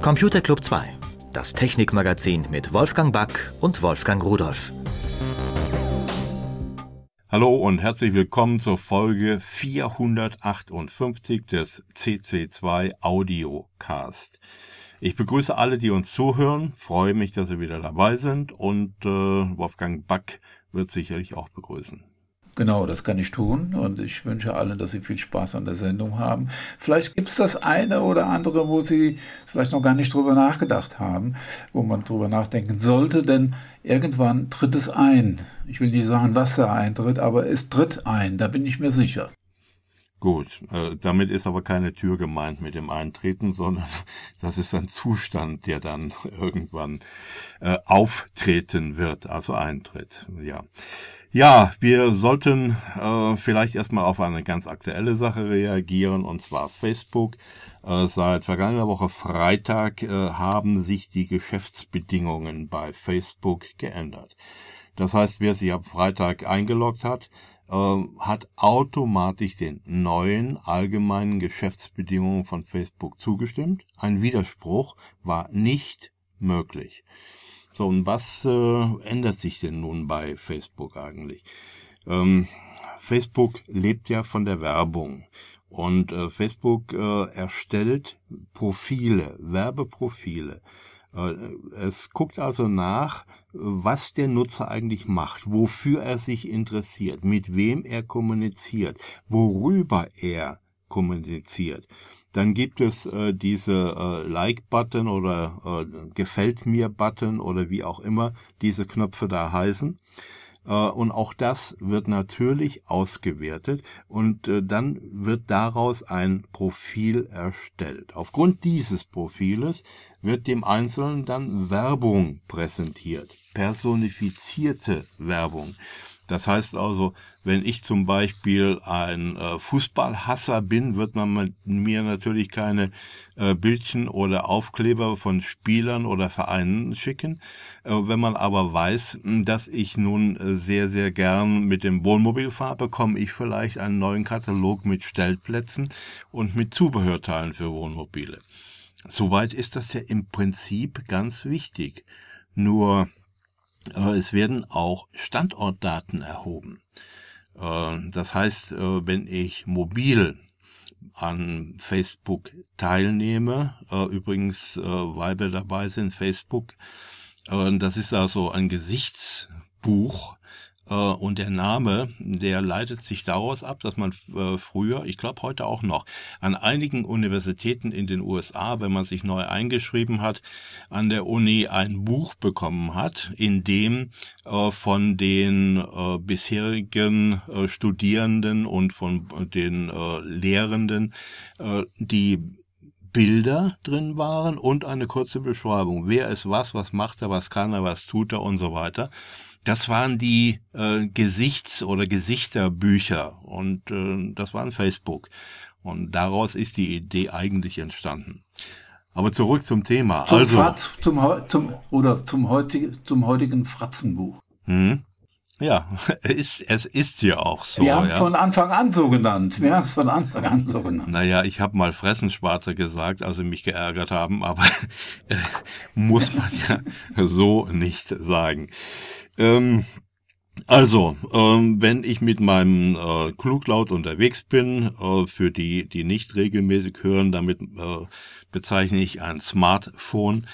Computer Club 2, das Technikmagazin mit Wolfgang Back und Wolfgang Rudolf. Hallo und herzlich willkommen zur Folge 458 des CC2 Audiocast. Ich begrüße alle, die uns zuhören, freue mich, dass Sie wieder dabei sind und äh, Wolfgang Back wird sicherlich auch begrüßen. Genau, das kann ich tun und ich wünsche allen, dass Sie viel Spaß an der Sendung haben. Vielleicht gibt es das eine oder andere, wo Sie vielleicht noch gar nicht drüber nachgedacht haben, wo man drüber nachdenken sollte, denn irgendwann tritt es ein. Ich will nicht sagen, was da eintritt, aber es tritt ein, da bin ich mir sicher. Gut, äh, damit ist aber keine Tür gemeint mit dem Eintreten, sondern das ist ein Zustand, der dann irgendwann äh, auftreten wird, also eintritt. Ja. Ja, wir sollten äh, vielleicht erstmal auf eine ganz aktuelle Sache reagieren, und zwar Facebook. Äh, seit vergangener Woche Freitag äh, haben sich die Geschäftsbedingungen bei Facebook geändert. Das heißt, wer sich am Freitag eingeloggt hat, äh, hat automatisch den neuen allgemeinen Geschäftsbedingungen von Facebook zugestimmt. Ein Widerspruch war nicht möglich. So, und was äh, ändert sich denn nun bei Facebook eigentlich? Ähm, Facebook lebt ja von der Werbung. Und äh, Facebook äh, erstellt Profile, Werbeprofile. Äh, es guckt also nach, was der Nutzer eigentlich macht, wofür er sich interessiert, mit wem er kommuniziert, worüber er kommuniziert. Dann gibt es äh, diese äh, Like-Button oder äh, Gefällt mir-Button oder wie auch immer diese Knöpfe da heißen. Äh, und auch das wird natürlich ausgewertet und äh, dann wird daraus ein Profil erstellt. Aufgrund dieses Profiles wird dem Einzelnen dann Werbung präsentiert, personifizierte Werbung. Das heißt also, wenn ich zum Beispiel ein äh, Fußballhasser bin, wird man mir natürlich keine äh, Bildchen oder Aufkleber von Spielern oder Vereinen schicken. Äh, wenn man aber weiß, dass ich nun äh, sehr, sehr gern mit dem Wohnmobil fahre, bekomme ich vielleicht einen neuen Katalog mit Stellplätzen und mit Zubehörteilen für Wohnmobile. Soweit ist das ja im Prinzip ganz wichtig. Nur es werden auch Standortdaten erhoben. Äh, das heißt, äh, wenn ich mobil an Facebook teilnehme, übrigens, weil wir dabei sind, Facebook, das ist also ein Gesichtsbuch, äh, und der Name, der leitet sich daraus ab, dass man äh, früher, ich glaube heute auch noch, an einigen Universitäten in den USA, wenn man sich neu eingeschrieben hat, an der Uni ein Buch bekommen hat, in dem äh, von den bisherigen Studierenden und von den Lehrenden die Bilder drin waren und eine kurze Beschreibung. Wer ist was, was macht er, was kann er, was tut er und so weiter. Das waren die äh, Gesichts- oder Gesichterbücher und äh, das war ein Facebook. Und daraus ist die Idee eigentlich entstanden. Aber zurück zum Thema. Zum also, Fratz, zum, zum, oder zum, heutigen, zum heutigen Fratzenbuch. Hm? Ja, es, es ist ja auch so. Wir haben ja. von Anfang an so genannt. Wir haben es von Anfang an so genannt. Naja, ich habe mal Fressensparte gesagt, also mich geärgert haben, aber äh, muss man ja so nicht sagen. Ähm, also, ähm, wenn ich mit meinem äh, Kluglaut unterwegs bin, äh, für die, die nicht regelmäßig hören, damit äh, bezeichne ich ein Smartphone,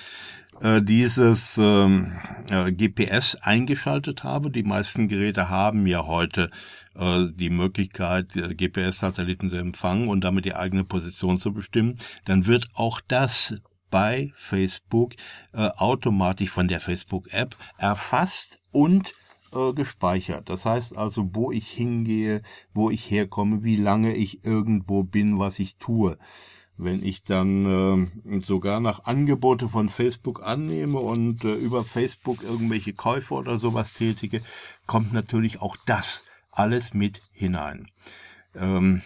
äh, dieses ähm, äh, GPS eingeschaltet habe. Die meisten Geräte haben ja heute äh, die Möglichkeit, äh, GPS-Satelliten zu empfangen und damit die eigene Position zu bestimmen, dann wird auch das bei Facebook äh, automatisch von der Facebook-App erfasst und äh, gespeichert. Das heißt also, wo ich hingehe, wo ich herkomme, wie lange ich irgendwo bin, was ich tue. Wenn ich dann äh, sogar nach Angebote von Facebook annehme und äh, über Facebook irgendwelche Käufe oder sowas tätige, kommt natürlich auch das alles mit hinein. Ähm,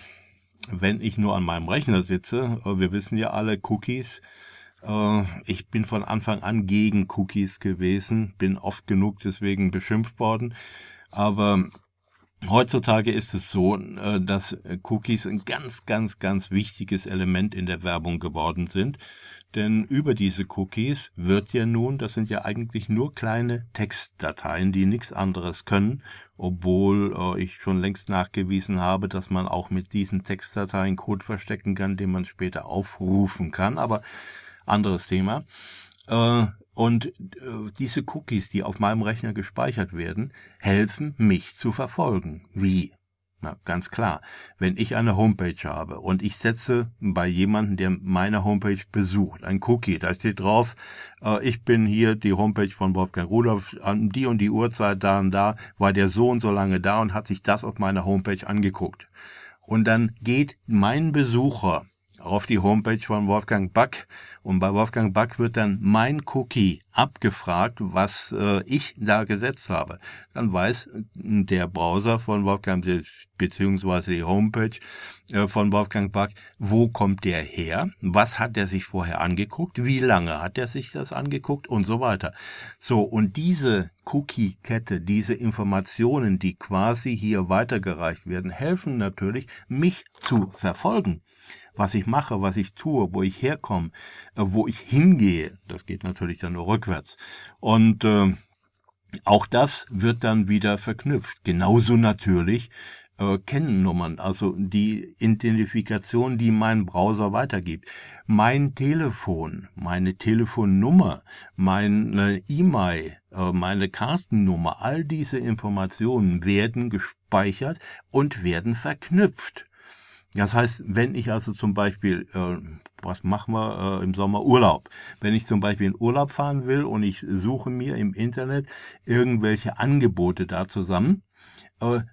wenn ich nur an meinem Rechner sitze, äh, wir wissen ja alle Cookies, äh, ich bin von Anfang an gegen Cookies gewesen, bin oft genug deswegen beschimpft worden. Aber Heutzutage ist es so, äh, dass Cookies ein ganz, ganz, ganz wichtiges Element in der Werbung geworden sind. Denn über diese Cookies wird ja nun, das sind ja eigentlich nur kleine Textdateien, die nichts anderes können, obwohl äh, ich schon längst nachgewiesen habe, dass man auch mit diesen Textdateien Code verstecken kann, den man später aufrufen kann. Aber anderes Thema. Und äh, diese Cookies, die auf meinem Rechner gespeichert werden, helfen mich zu verfolgen. Wie? Na, ganz klar. Wenn ich eine Homepage habe und ich setze bei jemandem, der meine Homepage besucht, ein Cookie, da steht drauf, äh, ich bin hier die Homepage von Wolfgang Rudolf, an die und die Uhrzeit da und da, war der so und so lange da und hat sich das auf meiner Homepage angeguckt. Und dann geht mein Besucher auf die Homepage von Wolfgang Back. Und bei Wolfgang Back wird dann mein Cookie abgefragt, was äh, ich da gesetzt habe. Dann weiß der Browser von Wolfgang beziehungsweise die Homepage äh, von Wolfgang Back, wo kommt der her, was hat er sich vorher angeguckt, wie lange hat er sich das angeguckt? Und so weiter. So, und diese Cookie-Kette, diese Informationen, die quasi hier weitergereicht werden, helfen natürlich, mich zu verfolgen was ich mache, was ich tue, wo ich herkomme, äh, wo ich hingehe. Das geht natürlich dann nur rückwärts. Und äh, auch das wird dann wieder verknüpft. Genauso natürlich äh, Kennnummern, also die Identifikation, die mein Browser weitergibt. Mein Telefon, meine Telefonnummer, meine E-Mail, äh, meine Kartennummer, all diese Informationen werden gespeichert und werden verknüpft. Das heißt, wenn ich also zum Beispiel, äh, was machen wir äh, im Sommer Urlaub? Wenn ich zum Beispiel in Urlaub fahren will und ich suche mir im Internet irgendwelche Angebote da zusammen,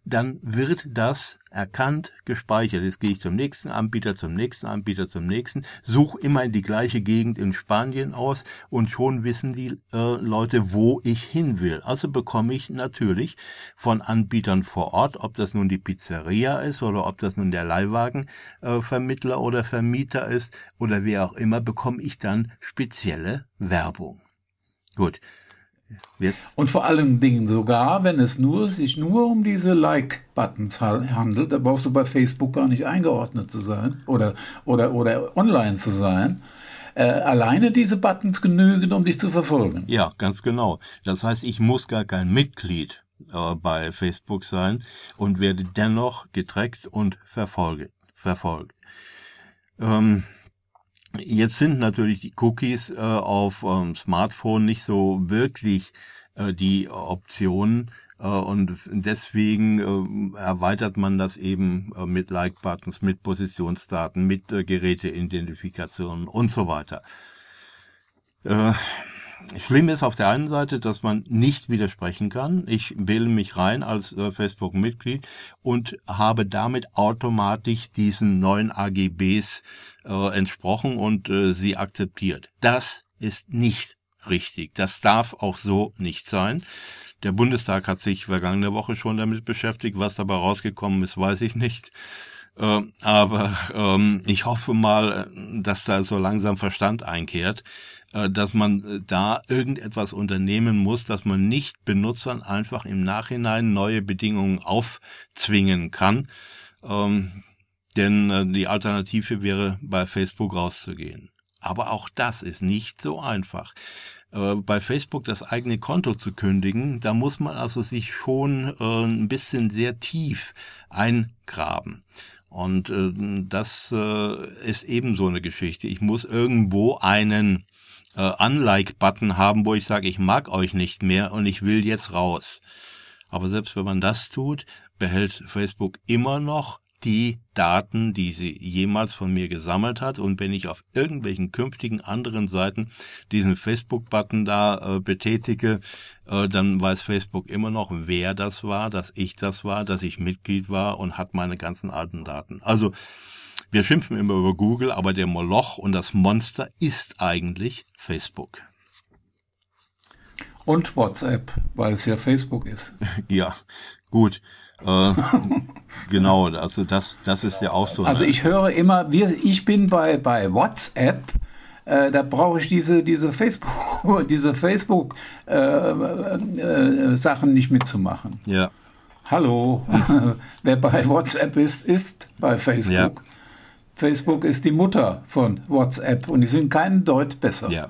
dann wird das erkannt, gespeichert. Jetzt gehe ich zum nächsten Anbieter, zum nächsten Anbieter, zum nächsten, suche immer in die gleiche Gegend in Spanien aus und schon wissen die äh, Leute, wo ich hin will. Also bekomme ich natürlich von Anbietern vor Ort, ob das nun die Pizzeria ist oder ob das nun der Leihwagenvermittler äh, oder Vermieter ist oder wer auch immer, bekomme ich dann spezielle Werbung. Gut, Jetzt. Und vor allen Dingen sogar, wenn es nur, sich nur um diese Like-Buttons handelt, da brauchst du bei Facebook gar nicht eingeordnet zu sein oder, oder, oder online zu sein. Äh, alleine diese Buttons genügen, um dich zu verfolgen. Ja, ganz genau. Das heißt, ich muss gar kein Mitglied äh, bei Facebook sein und werde dennoch getrackt und verfolgt. verfolgt. Ähm, Jetzt sind natürlich die Cookies äh, auf ähm, Smartphone nicht so wirklich äh, die Option äh, und deswegen äh, erweitert man das eben äh, mit Like-Buttons, mit Positionsdaten, mit äh, Geräteidentifikation und so weiter. Schlimm ist auf der einen Seite, dass man nicht widersprechen kann. Ich wähle mich rein als äh, Facebook-Mitglied und habe damit automatisch diesen neuen AGBs äh, entsprochen und äh, sie akzeptiert. Das ist nicht richtig. Das darf auch so nicht sein. Der Bundestag hat sich vergangene Woche schon damit beschäftigt. Was dabei rausgekommen ist, weiß ich nicht. Äh, aber ähm, ich hoffe mal, äh, dass da so langsam Verstand einkehrt. Äh, dass man äh, da irgendetwas unternehmen muss, dass man nicht Benutzern einfach im Nachhinein neue Bedingungen aufzwingen kann. Ähm, denn äh, die Alternative wäre, bei Facebook rauszugehen. Aber auch das ist nicht so einfach. Bei Facebook das eigene Konto zu kündigen, da muss man also sich schon ein bisschen sehr tief eingraben. Und das ist eben so eine Geschichte. Ich muss irgendwo einen äh, Unlike-Button haben, wo ich sage, ich mag euch nicht mehr und ich will jetzt raus. Aber selbst wenn man das tut, behält Facebook immer noch die Daten, die sie jemals von mir gesammelt hat. Und wenn ich auf irgendwelchen künftigen anderen Seiten diesen Facebook-Button da äh, betätige, äh, dann weiß Facebook immer noch, wer das war, dass ich das war, dass ich Mitglied war und hat meine ganzen alten Daten. Also wir schimpfen immer über Google, aber der Moloch und das Monster ist eigentlich Facebook. Und WhatsApp, weil es ja Facebook ist. ja, gut. Äh, genau, also das, das ist ja auch so. Also ich höre immer, wir, ich bin bei, bei WhatsApp, äh, da brauche ich diese, diese Facebook, diese Facebook äh, äh, Sachen nicht mitzumachen. Ja. hallo, wer bei WhatsApp ist, ist bei Facebook. Ja. Facebook ist die Mutter von WhatsApp und die sind keinen Deut besser. Ja.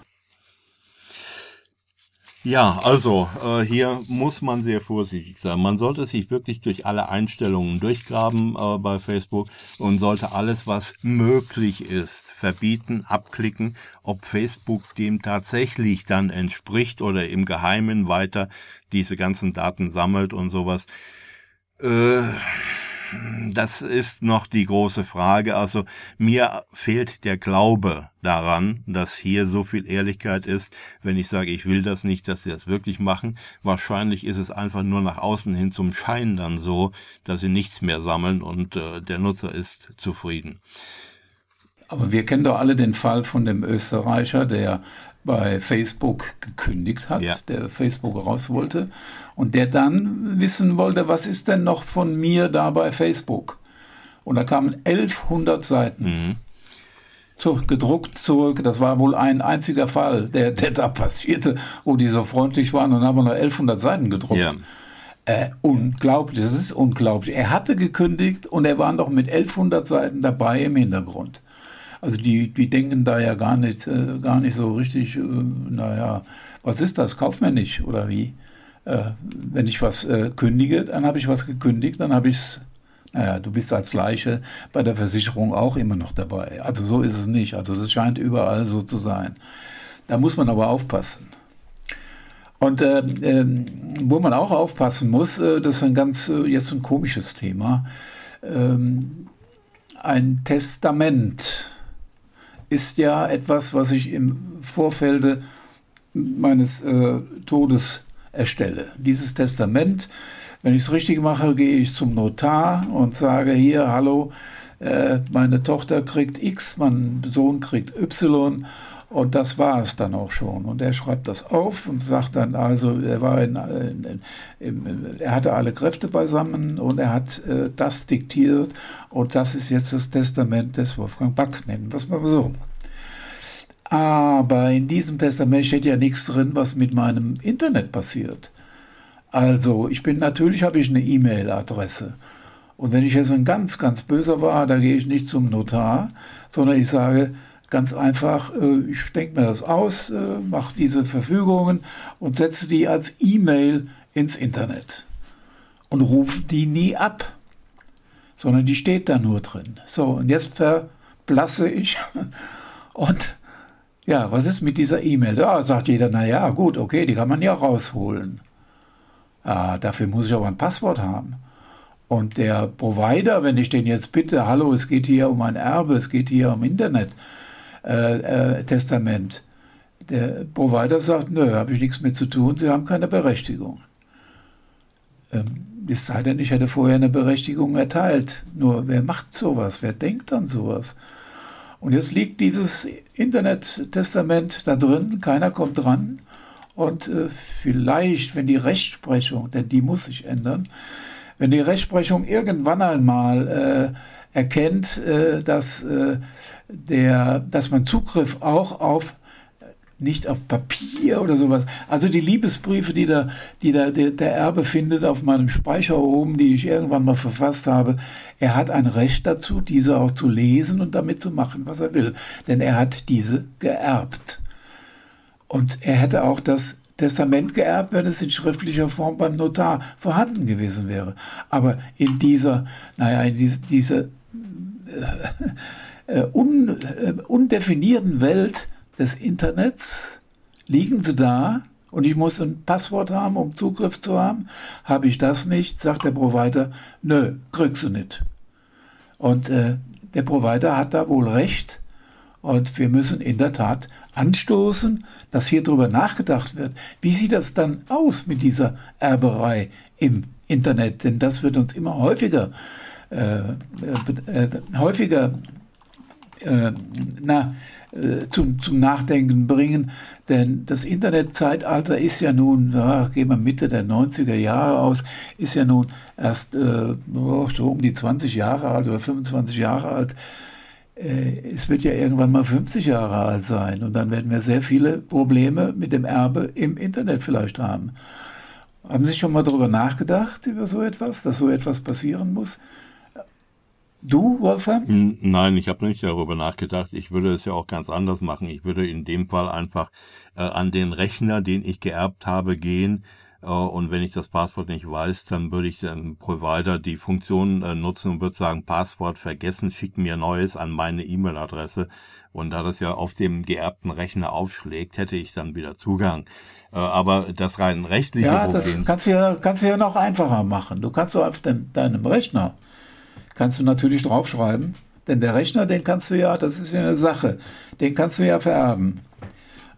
Ja, also äh, hier muss man sehr vorsichtig sein. Man sollte sich wirklich durch alle Einstellungen durchgraben äh, bei Facebook und sollte alles, was möglich ist, verbieten, abklicken, ob Facebook dem tatsächlich dann entspricht oder im Geheimen weiter diese ganzen Daten sammelt und sowas. Äh, das ist noch die große Frage. Also mir fehlt der Glaube daran, dass hier so viel Ehrlichkeit ist, wenn ich sage, ich will das nicht, dass sie das wirklich machen. Wahrscheinlich ist es einfach nur nach außen hin zum Schein dann so, dass sie nichts mehr sammeln und äh, der Nutzer ist zufrieden. Aber wir kennen doch alle den Fall von dem Österreicher, der bei Facebook gekündigt hat, ja. der Facebook raus wollte und der dann wissen wollte, was ist denn noch von mir da bei Facebook? Und da kamen 1100 Seiten. Mhm. So, gedruckt zurück. Das war wohl ein einziger Fall, der, der da passierte, wo die so freundlich waren und haben noch 1100 Seiten gedruckt. Ja. Äh, unglaublich, das ist unglaublich. Er hatte gekündigt und er war noch mit 1100 Seiten dabei im Hintergrund. Also die, die denken da ja gar nicht, äh, gar nicht so richtig, äh, naja, was ist das, kaufmännisch oder wie? Äh, wenn ich was äh, kündige, dann habe ich was gekündigt, dann habe ich es, naja, du bist als Leiche bei der Versicherung auch immer noch dabei. Also so ist es nicht. Also das scheint überall so zu sein. Da muss man aber aufpassen. Und äh, äh, wo man auch aufpassen muss, äh, das ist ein ganz äh, jetzt ein komisches Thema. Ähm, ein Testament ist ja etwas, was ich im Vorfelde meines äh, Todes erstelle. Dieses Testament, wenn ich es richtig mache, gehe ich zum Notar und sage hier, hallo, äh, meine Tochter kriegt X, mein Sohn kriegt Y und das war es dann auch schon. Und er schreibt das auf und sagt dann, also er war in, in, in, er hatte alle Kräfte beisammen und er hat äh, das diktiert und das ist jetzt das Testament des Wolfgang Back, nennen wir es mal so. Aber in diesem Testament steht ja nichts drin, was mit meinem Internet passiert. Also, ich bin natürlich habe ich eine E-Mail-Adresse. Und wenn ich jetzt ein ganz, ganz böser war, da gehe ich nicht zum Notar, sondern ich sage ganz einfach, äh, ich denke mir das aus, äh, mache diese Verfügungen und setze die als E-Mail ins Internet und rufe die nie ab, sondern die steht da nur drin. So, und jetzt verblasse ich und ja, was ist mit dieser E-Mail? Ja, sagt jeder, na ja, gut, okay, die kann man ja rausholen. Ah, dafür muss ich aber ein Passwort haben. Und der Provider, wenn ich den jetzt bitte, hallo, es geht hier um ein Erbe, es geht hier um Internet-Testament, äh, äh, der Provider sagt, nö, habe ich nichts mit zu tun, Sie haben keine Berechtigung. Ähm, es sei denn, ich hätte vorher eine Berechtigung erteilt. Nur wer macht sowas? Wer denkt an sowas? Und jetzt liegt dieses Internet-Testament da drin, keiner kommt dran. Und äh, vielleicht, wenn die Rechtsprechung, denn die muss sich ändern, wenn die Rechtsprechung irgendwann einmal äh, erkennt, äh, dass, äh, der, dass man Zugriff auch auf nicht auf Papier oder sowas. Also die Liebesbriefe, die, da, die da, der, der Erbe findet auf meinem Speicher oben, die ich irgendwann mal verfasst habe, er hat ein Recht dazu, diese auch zu lesen und damit zu machen, was er will. Denn er hat diese geerbt. Und er hätte auch das Testament geerbt, wenn es in schriftlicher Form beim Notar vorhanden gewesen wäre. Aber in dieser, naja, in diese, diese äh, un, äh, undefinierten Welt des Internets liegen sie da und ich muss ein Passwort haben, um Zugriff zu haben. Habe ich das nicht, sagt der Provider, nö, kriegst du nicht. Und äh, der Provider hat da wohl recht. Und wir müssen in der Tat anstoßen, dass hier drüber nachgedacht wird. Wie sieht das dann aus mit dieser Erberei im Internet? Denn das wird uns immer häufiger, äh, äh, äh häufiger, äh, na, äh, zum, zum Nachdenken bringen. Denn das Internetzeitalter ist ja nun, ja, gehen wir Mitte der 90er Jahre aus, ist ja nun erst äh, so um die 20 Jahre alt oder 25 Jahre alt. Äh, es wird ja irgendwann mal 50 Jahre alt sein und dann werden wir sehr viele Probleme mit dem Erbe im Internet vielleicht haben. Haben Sie schon mal darüber nachgedacht, über so etwas, dass so etwas passieren muss? Du, Wolfgang? Nein, ich habe nicht darüber nachgedacht. Ich würde es ja auch ganz anders machen. Ich würde in dem Fall einfach äh, an den Rechner, den ich geerbt habe, gehen. Äh, und wenn ich das Passwort nicht weiß, dann würde ich dem Provider die Funktion äh, nutzen und würde sagen, Passwort vergessen, schick mir neues an meine E-Mail-Adresse. Und da das ja auf dem geerbten Rechner aufschlägt, hätte ich dann wieder Zugang. Äh, aber das rein rechtliche ja, Problem... das kannst du ja, kannst du ja noch einfacher machen. Du kannst doch auf dem, deinem Rechner kannst du natürlich draufschreiben. Denn der Rechner, den kannst du ja, das ist ja eine Sache, den kannst du ja vererben.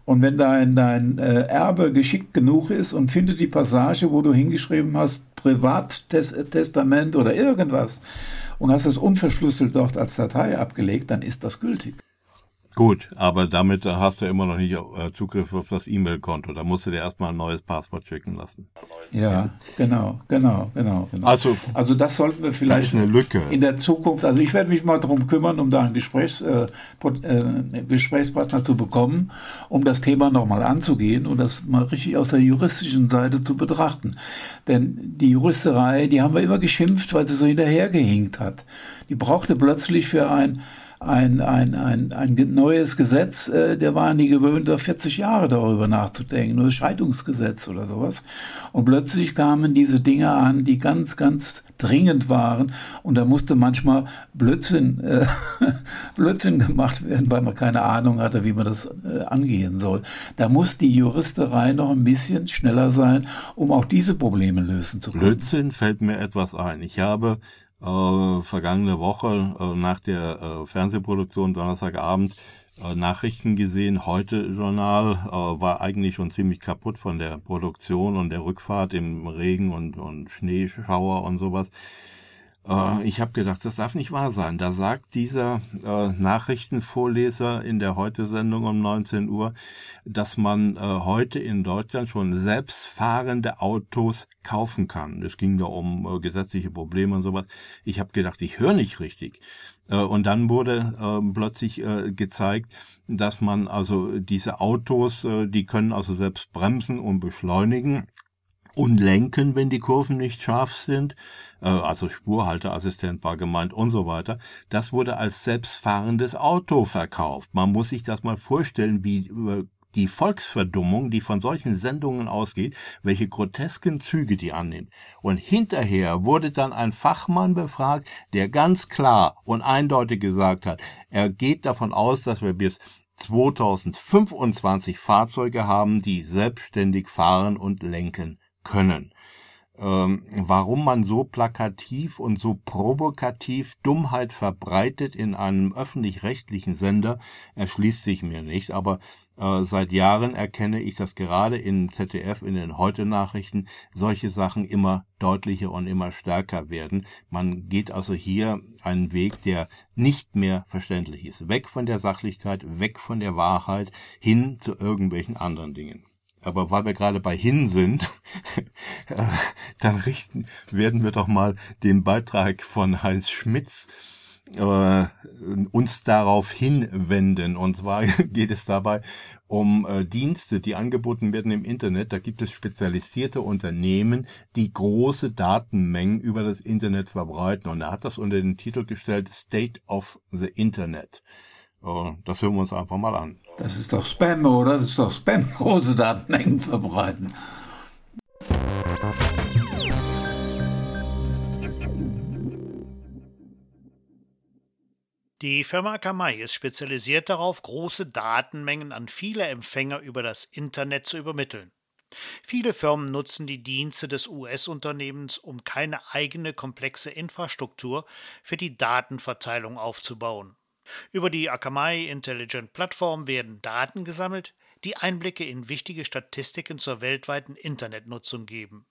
Und wenn dein, dein äh, Erbe geschickt genug ist und findet die Passage, wo du hingeschrieben hast, Privattestament oder irgendwas, und hast es unverschlüsselt dort als Datei abgelegt, dann ist das gültig. Gut, aber damit hast du immer noch nicht äh, Zugriff auf das E-Mail-Konto. Da musst du dir erstmal ein neues Passwort schicken lassen. Ja, genau, genau, genau. genau. Also, also das sollten wir vielleicht in der Zukunft, also ich werde mich mal darum kümmern, um da einen Gesprächs, äh, äh, Gesprächspartner zu bekommen, um das Thema nochmal anzugehen und das mal richtig aus der juristischen Seite zu betrachten. Denn die Juristerei, die haben wir immer geschimpft, weil sie so hinterhergehinkt hat. Die brauchte plötzlich für ein ein, ein, ein, ein neues Gesetz, äh, der war nie gewöhnt, da 40 Jahre darüber nachzudenken, nur das Scheidungsgesetz oder sowas. Und plötzlich kamen diese Dinge an, die ganz, ganz dringend waren. Und da musste manchmal Blödsinn, äh, Blödsinn gemacht werden, weil man keine Ahnung hatte, wie man das äh, angehen soll. Da muss die Juristerei noch ein bisschen schneller sein, um auch diese Probleme lösen zu können. Blödsinn fällt mir etwas ein. Ich habe äh, vergangene Woche äh, nach der äh, Fernsehproduktion Donnerstagabend äh, Nachrichten gesehen. Heute Journal äh, war eigentlich schon ziemlich kaputt von der Produktion und der Rückfahrt im Regen und, und Schneeschauer und sowas. Äh, ich habe gedacht, das darf nicht wahr sein. Da sagt dieser äh, Nachrichtenvorleser in der Heute-Sendung um 19 Uhr, dass man äh, heute in Deutschland schon selbstfahrende Autos kaufen kann. Es ging da um äh, gesetzliche Probleme und sowas. Ich habe gedacht, ich höre nicht richtig. Äh, und dann wurde äh, plötzlich äh, gezeigt, dass man also diese Autos, äh, die können also selbst bremsen und beschleunigen und lenken, wenn die Kurven nicht scharf sind, äh, also Spurhalteassistent war gemeint und so weiter. Das wurde als selbstfahrendes Auto verkauft. Man muss sich das mal vorstellen, wie äh, die Volksverdummung, die von solchen Sendungen ausgeht, welche grotesken Züge die annimmt. Und hinterher wurde dann ein Fachmann befragt, der ganz klar und eindeutig gesagt hat, er geht davon aus, dass wir bis 2025 Fahrzeuge haben, die selbstständig fahren und lenken können. Ähm, warum man so plakativ und so provokativ Dummheit verbreitet in einem öffentlich-rechtlichen Sender, erschließt sich mir nicht. Aber äh, seit Jahren erkenne ich, dass gerade in ZDF, in den Heute-Nachrichten, solche Sachen immer deutlicher und immer stärker werden. Man geht also hier einen Weg, der nicht mehr verständlich ist. Weg von der Sachlichkeit, weg von der Wahrheit, hin zu irgendwelchen anderen Dingen aber weil wir gerade bei hin sind, dann richten, werden wir doch mal den Beitrag von Heinz Schmitz äh, uns darauf hinwenden. Und zwar geht es dabei um äh, Dienste, die angeboten werden im Internet. Da gibt es spezialisierte Unternehmen, die große Datenmengen über das Internet verbreiten. Und er hat das unter den Titel gestellt State of the Internet. Das hören wir uns einfach mal an. Das ist doch Spam, oder? Das ist doch Spam, große Datenmengen verbreiten. Die Firma Akamai ist spezialisiert darauf, große Datenmengen an viele Empfänger über das Internet zu übermitteln. Viele Firmen nutzen die Dienste des US-Unternehmens, um keine eigene komplexe Infrastruktur für die Datenverteilung aufzubauen. Über die Akamai Intelligent Plattform werden Daten gesammelt, die Einblicke in wichtige Statistiken zur weltweiten Internetnutzung geben.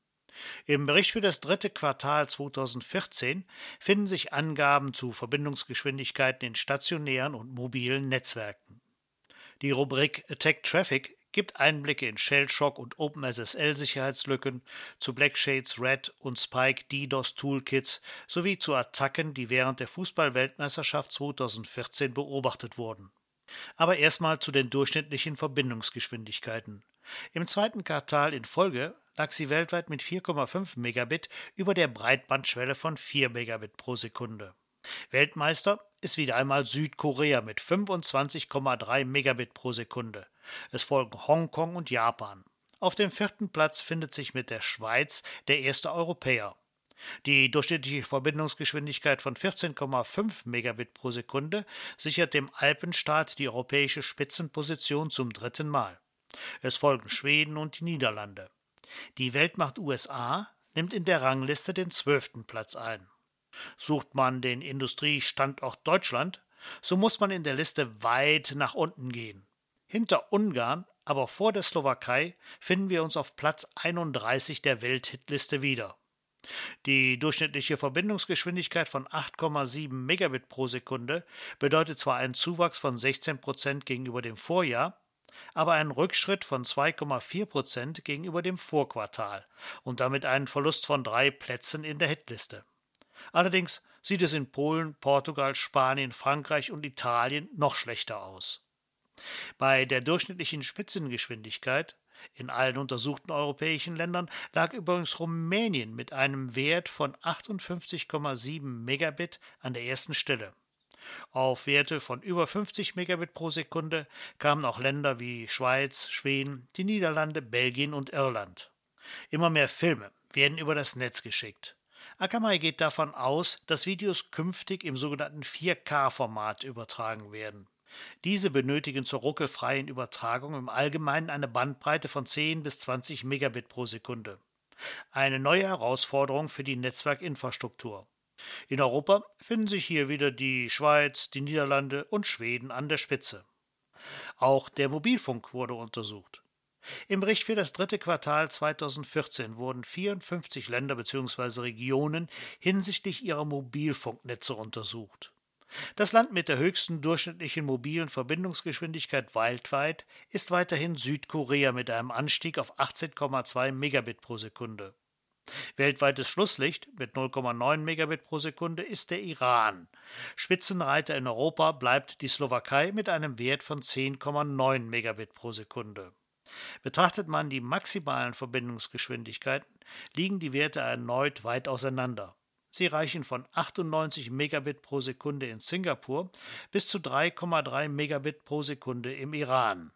Im Bericht für das dritte Quartal 2014 finden sich Angaben zu Verbindungsgeschwindigkeiten in stationären und mobilen Netzwerken. Die Rubrik Attack Traffic gibt Einblicke in Shellshock und OpenSSL-Sicherheitslücken, zu Blackshades Red und Spike DDoS Toolkits sowie zu Attacken, die während der Fußball-Weltmeisterschaft 2014 beobachtet wurden. Aber erstmal zu den durchschnittlichen Verbindungsgeschwindigkeiten. Im zweiten Quartal in Folge lag sie weltweit mit 4,5 Megabit über der Breitbandschwelle von 4 Megabit pro Sekunde. Weltmeister ist wieder einmal Südkorea mit 25,3 Megabit pro Sekunde. Es folgen Hongkong und Japan. Auf dem vierten Platz findet sich mit der Schweiz der erste Europäer. Die durchschnittliche Verbindungsgeschwindigkeit von 14,5 Megabit pro Sekunde sichert dem Alpenstaat die europäische Spitzenposition zum dritten Mal. Es folgen Schweden und die Niederlande. Die Weltmacht USA nimmt in der Rangliste den zwölften Platz ein. Sucht man den Industriestandort Deutschland, so muss man in der Liste weit nach unten gehen. Hinter Ungarn, aber vor der Slowakei, finden wir uns auf Platz 31 der Welthitliste wieder. Die durchschnittliche Verbindungsgeschwindigkeit von 8,7 Megabit pro Sekunde bedeutet zwar einen Zuwachs von 16 Prozent gegenüber dem Vorjahr, aber einen Rückschritt von 2,4 Prozent gegenüber dem Vorquartal und damit einen Verlust von drei Plätzen in der Hitliste. Allerdings sieht es in Polen, Portugal, Spanien, Frankreich und Italien noch schlechter aus. Bei der durchschnittlichen Spitzengeschwindigkeit in allen untersuchten europäischen Ländern lag übrigens Rumänien mit einem Wert von 58,7 Megabit an der ersten Stelle. Auf Werte von über 50 Megabit pro Sekunde kamen auch Länder wie Schweiz, Schweden, die Niederlande, Belgien und Irland. Immer mehr Filme werden über das Netz geschickt. Akamai geht davon aus, dass Videos künftig im sogenannten 4K-Format übertragen werden. Diese benötigen zur ruckelfreien Übertragung im Allgemeinen eine Bandbreite von 10 bis 20 Megabit pro Sekunde. Eine neue Herausforderung für die Netzwerkinfrastruktur. In Europa finden sich hier wieder die Schweiz, die Niederlande und Schweden an der Spitze. Auch der Mobilfunk wurde untersucht. Im Bericht für das dritte Quartal 2014 wurden 54 Länder bzw. Regionen hinsichtlich ihrer Mobilfunknetze untersucht. Das Land mit der höchsten durchschnittlichen mobilen Verbindungsgeschwindigkeit weltweit ist weiterhin Südkorea mit einem Anstieg auf 18,2 Megabit pro Sekunde. Weltweites Schlusslicht mit 0,9 Megabit pro Sekunde ist der Iran. Spitzenreiter in Europa bleibt die Slowakei mit einem Wert von 10,9 Megabit pro Sekunde. Betrachtet man die maximalen Verbindungsgeschwindigkeiten, liegen die Werte erneut weit auseinander. Sie reichen von 98 Megabit pro Sekunde in Singapur bis zu 3,3 Megabit pro Sekunde im Iran.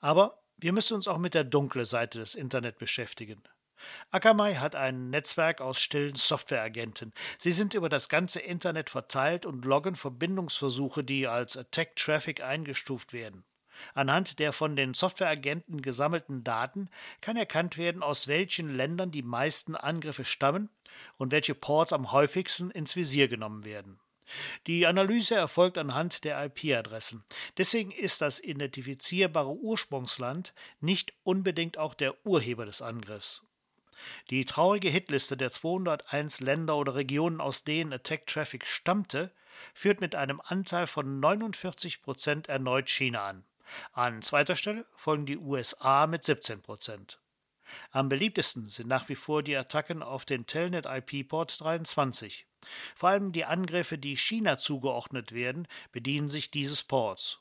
Aber wir müssen uns auch mit der dunklen Seite des Internet beschäftigen. Akamai hat ein Netzwerk aus stillen Softwareagenten. Sie sind über das ganze Internet verteilt und loggen Verbindungsversuche, die als Attack Traffic eingestuft werden. Anhand der von den Softwareagenten gesammelten Daten kann erkannt werden, aus welchen Ländern die meisten Angriffe stammen und welche Ports am häufigsten ins Visier genommen werden. Die Analyse erfolgt anhand der IP-Adressen. Deswegen ist das identifizierbare Ursprungsland nicht unbedingt auch der Urheber des Angriffs. Die traurige Hitliste der 201 Länder oder Regionen, aus denen Attack Traffic stammte, führt mit einem Anteil von 49 Prozent erneut China an. An zweiter Stelle folgen die USA mit 17 Prozent. Am beliebtesten sind nach wie vor die Attacken auf den Telnet IP-Port 23. Vor allem die Angriffe, die China zugeordnet werden, bedienen sich dieses Ports.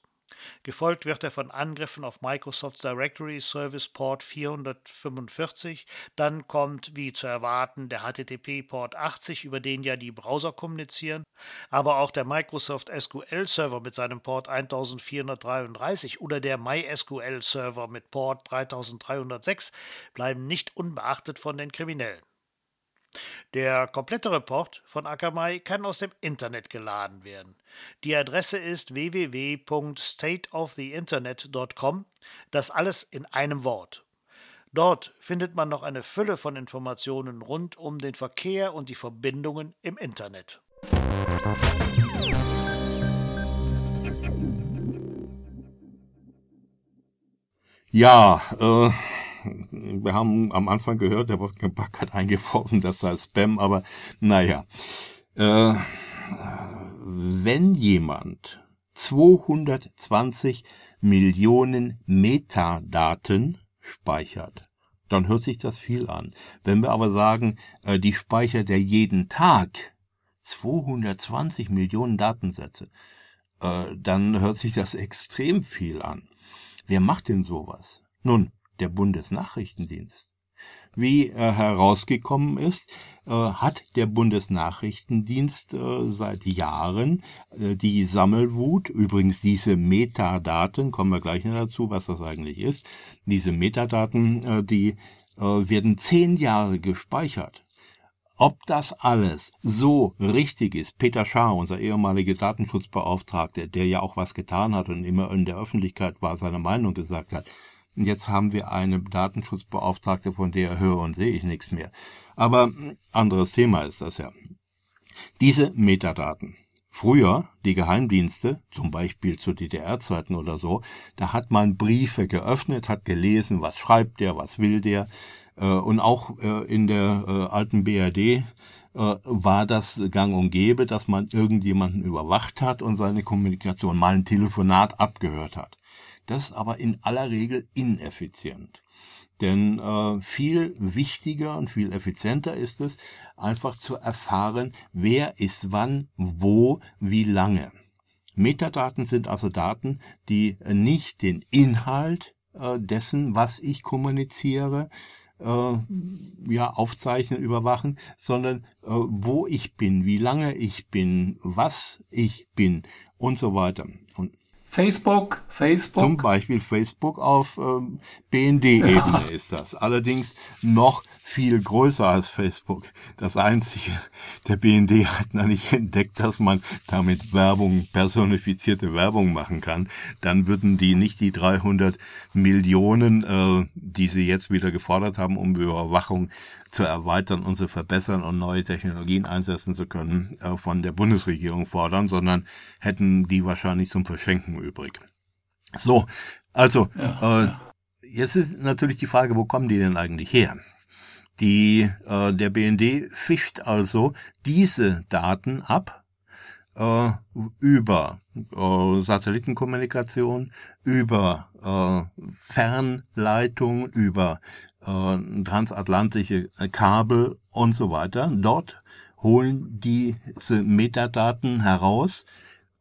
Gefolgt wird er von Angriffen auf Microsofts Directory Service Port 445. Dann kommt, wie zu erwarten, der HTTP-Port 80, über den ja die Browser kommunizieren. Aber auch der Microsoft SQL Server mit seinem Port 1433 oder der MySQL Server mit Port 3306 bleiben nicht unbeachtet von den Kriminellen. Der komplette Report von Akamai kann aus dem Internet geladen werden. Die Adresse ist www.stateoftheinternet.com, das alles in einem Wort. Dort findet man noch eine Fülle von Informationen rund um den Verkehr und die Verbindungen im Internet. Ja, äh, wir haben am Anfang gehört, der Wolfgang Back hat eingeworfen, das sei Spam, aber naja. Äh, wenn jemand 220 Millionen Metadaten speichert, dann hört sich das viel an. Wenn wir aber sagen, äh, die speichert er jeden Tag 220 Millionen Datensätze, äh, dann hört sich das extrem viel an. Wer macht denn sowas? Nun, der Bundesnachrichtendienst. Wie äh, herausgekommen ist, äh, hat der Bundesnachrichtendienst äh, seit Jahren äh, die Sammelwut, übrigens diese Metadaten, kommen wir gleich noch dazu, was das eigentlich ist, diese Metadaten, äh, die äh, werden zehn Jahre gespeichert. Ob das alles so richtig ist, Peter Schaar, unser ehemaliger Datenschutzbeauftragter, der ja auch was getan hat und immer in der Öffentlichkeit war, seine Meinung gesagt hat, und jetzt haben wir eine Datenschutzbeauftragte, von der höre und sehe ich nichts mehr. Aber anderes Thema ist das ja. Diese Metadaten. Früher, die Geheimdienste, zum Beispiel zu DDR-Zeiten oder so, da hat man Briefe geöffnet, hat gelesen, was schreibt der, was will der. Äh, und auch äh, in der äh, alten BRD war das gang und gäbe, dass man irgendjemanden überwacht hat und seine Kommunikation, mal ein Telefonat abgehört hat. Das ist aber in aller Regel ineffizient. Denn äh, viel wichtiger und viel effizienter ist es, einfach zu erfahren, wer ist wann, wo, wie lange. Metadaten sind also Daten, die nicht den Inhalt äh, dessen, was ich kommuniziere, äh, ja, aufzeichnen, überwachen, sondern äh, wo ich bin, wie lange ich bin, was ich bin und so weiter. Und Facebook, Facebook. Zum Beispiel Facebook auf ähm, BND-Ebene ja. ist das. Allerdings noch viel größer als Facebook. Das Einzige, der BND hat noch nicht entdeckt, dass man damit Werbung, personifizierte Werbung machen kann. Dann würden die nicht die 300 Millionen, äh, die sie jetzt wieder gefordert haben, um Überwachung zu erweitern und zu verbessern und neue Technologien einsetzen zu können, äh, von der Bundesregierung fordern, sondern hätten die wahrscheinlich zum Verschenken übrig. So, also ja, äh, ja. jetzt ist natürlich die Frage, wo kommen die denn eigentlich her? Die, äh, der BND fischt also diese Daten ab äh, über äh, Satellitenkommunikation, über äh, Fernleitung, über äh, transatlantische Kabel und so weiter. Dort holen diese Metadaten heraus.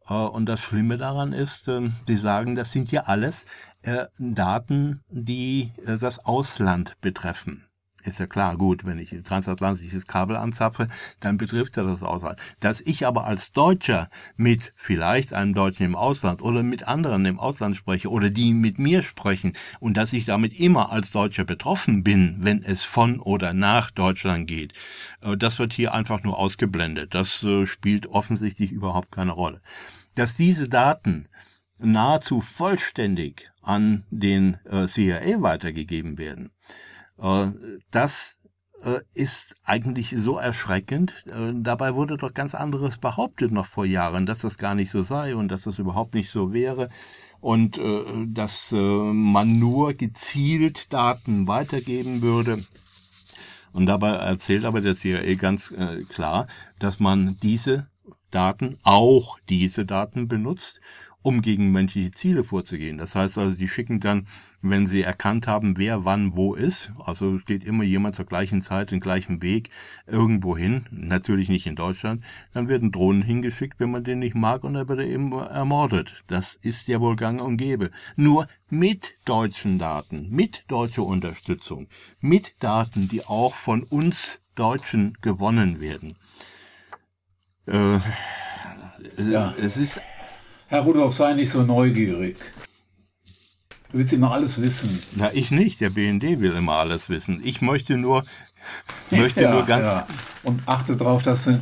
Äh, und das Schlimme daran ist, äh, die sagen, das sind ja alles äh, Daten, die äh, das Ausland betreffen ist ja klar, gut, wenn ich transatlantisches Kabel anzapfe, dann betrifft er das Ausland. Dass ich aber als Deutscher mit vielleicht einem Deutschen im Ausland oder mit anderen im Ausland spreche oder die mit mir sprechen und dass ich damit immer als Deutscher betroffen bin, wenn es von oder nach Deutschland geht, äh, das wird hier einfach nur ausgeblendet. Das äh, spielt offensichtlich überhaupt keine Rolle. Dass diese Daten nahezu vollständig an den äh, CIA weitergegeben werden, das äh, ist eigentlich so erschreckend. Äh, dabei wurde doch ganz anderes behauptet noch vor Jahren, dass das gar nicht so sei und dass das überhaupt nicht so wäre und dass man nur gezielt Daten weitergeben würde. Und dabei erzählt aber der CIA ganz klar, dass man diese Daten, auch diese Daten benutzt, um gegen menschliche Ziele vorzugehen. Das heißt also, die schicken dann, wenn sie erkannt haben, wer wann wo ist, also steht immer jemand zur gleichen Zeit, den gleichen Weg irgendwo hin, natürlich nicht in Deutschland, dann werden Drohnen hingeschickt, wenn man den nicht mag und dann wird er eben ermordet. Das ist ja wohl gang und gäbe. Nur mit deutschen Daten, mit deutscher Unterstützung, mit Daten, die auch von uns Deutschen gewonnen werden. Äh, ja. Es ist Herr Rudolf, sei nicht so neugierig. Du willst immer alles wissen. Na, ich nicht. Der BND will immer alles wissen. Ich möchte nur, möchte ja, nur ganz. Ja. Und achte darauf, dass du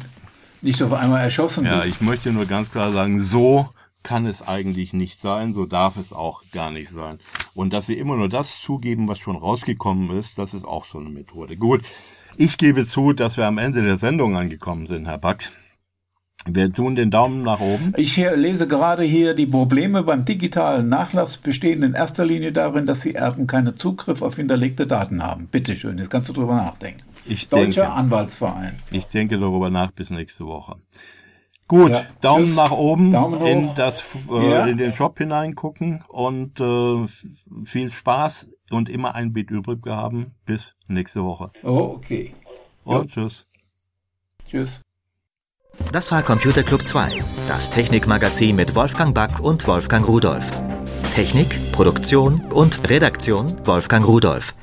nicht auf einmal erschossen ja, bist. Ja, ich möchte nur ganz klar sagen, so kann es eigentlich nicht sein, so darf es auch gar nicht sein. Und dass sie immer nur das zugeben, was schon rausgekommen ist, das ist auch so eine Methode. Gut, ich gebe zu, dass wir am Ende der Sendung angekommen sind, Herr Back. Wir tun den Daumen nach oben. Ich lese gerade hier, die Probleme beim digitalen Nachlass bestehen in erster Linie darin, dass die Erben keinen Zugriff auf hinterlegte Daten haben. Bitte schön, jetzt kannst du drüber nachdenken. Ich Deutscher denke, Anwaltsverein. Ich denke darüber nach bis nächste Woche. Gut, ja, Daumen tschüss. nach oben Daumen in, das, äh, ja. in den Shop hineingucken und äh, viel Spaß und immer ein Bit übrig haben. Bis nächste Woche. Oh, okay. Und jo. tschüss. Tschüss. Das war Computer Club 2, das Technikmagazin mit Wolfgang Back und Wolfgang Rudolf. Technik, Produktion und Redaktion Wolfgang Rudolf.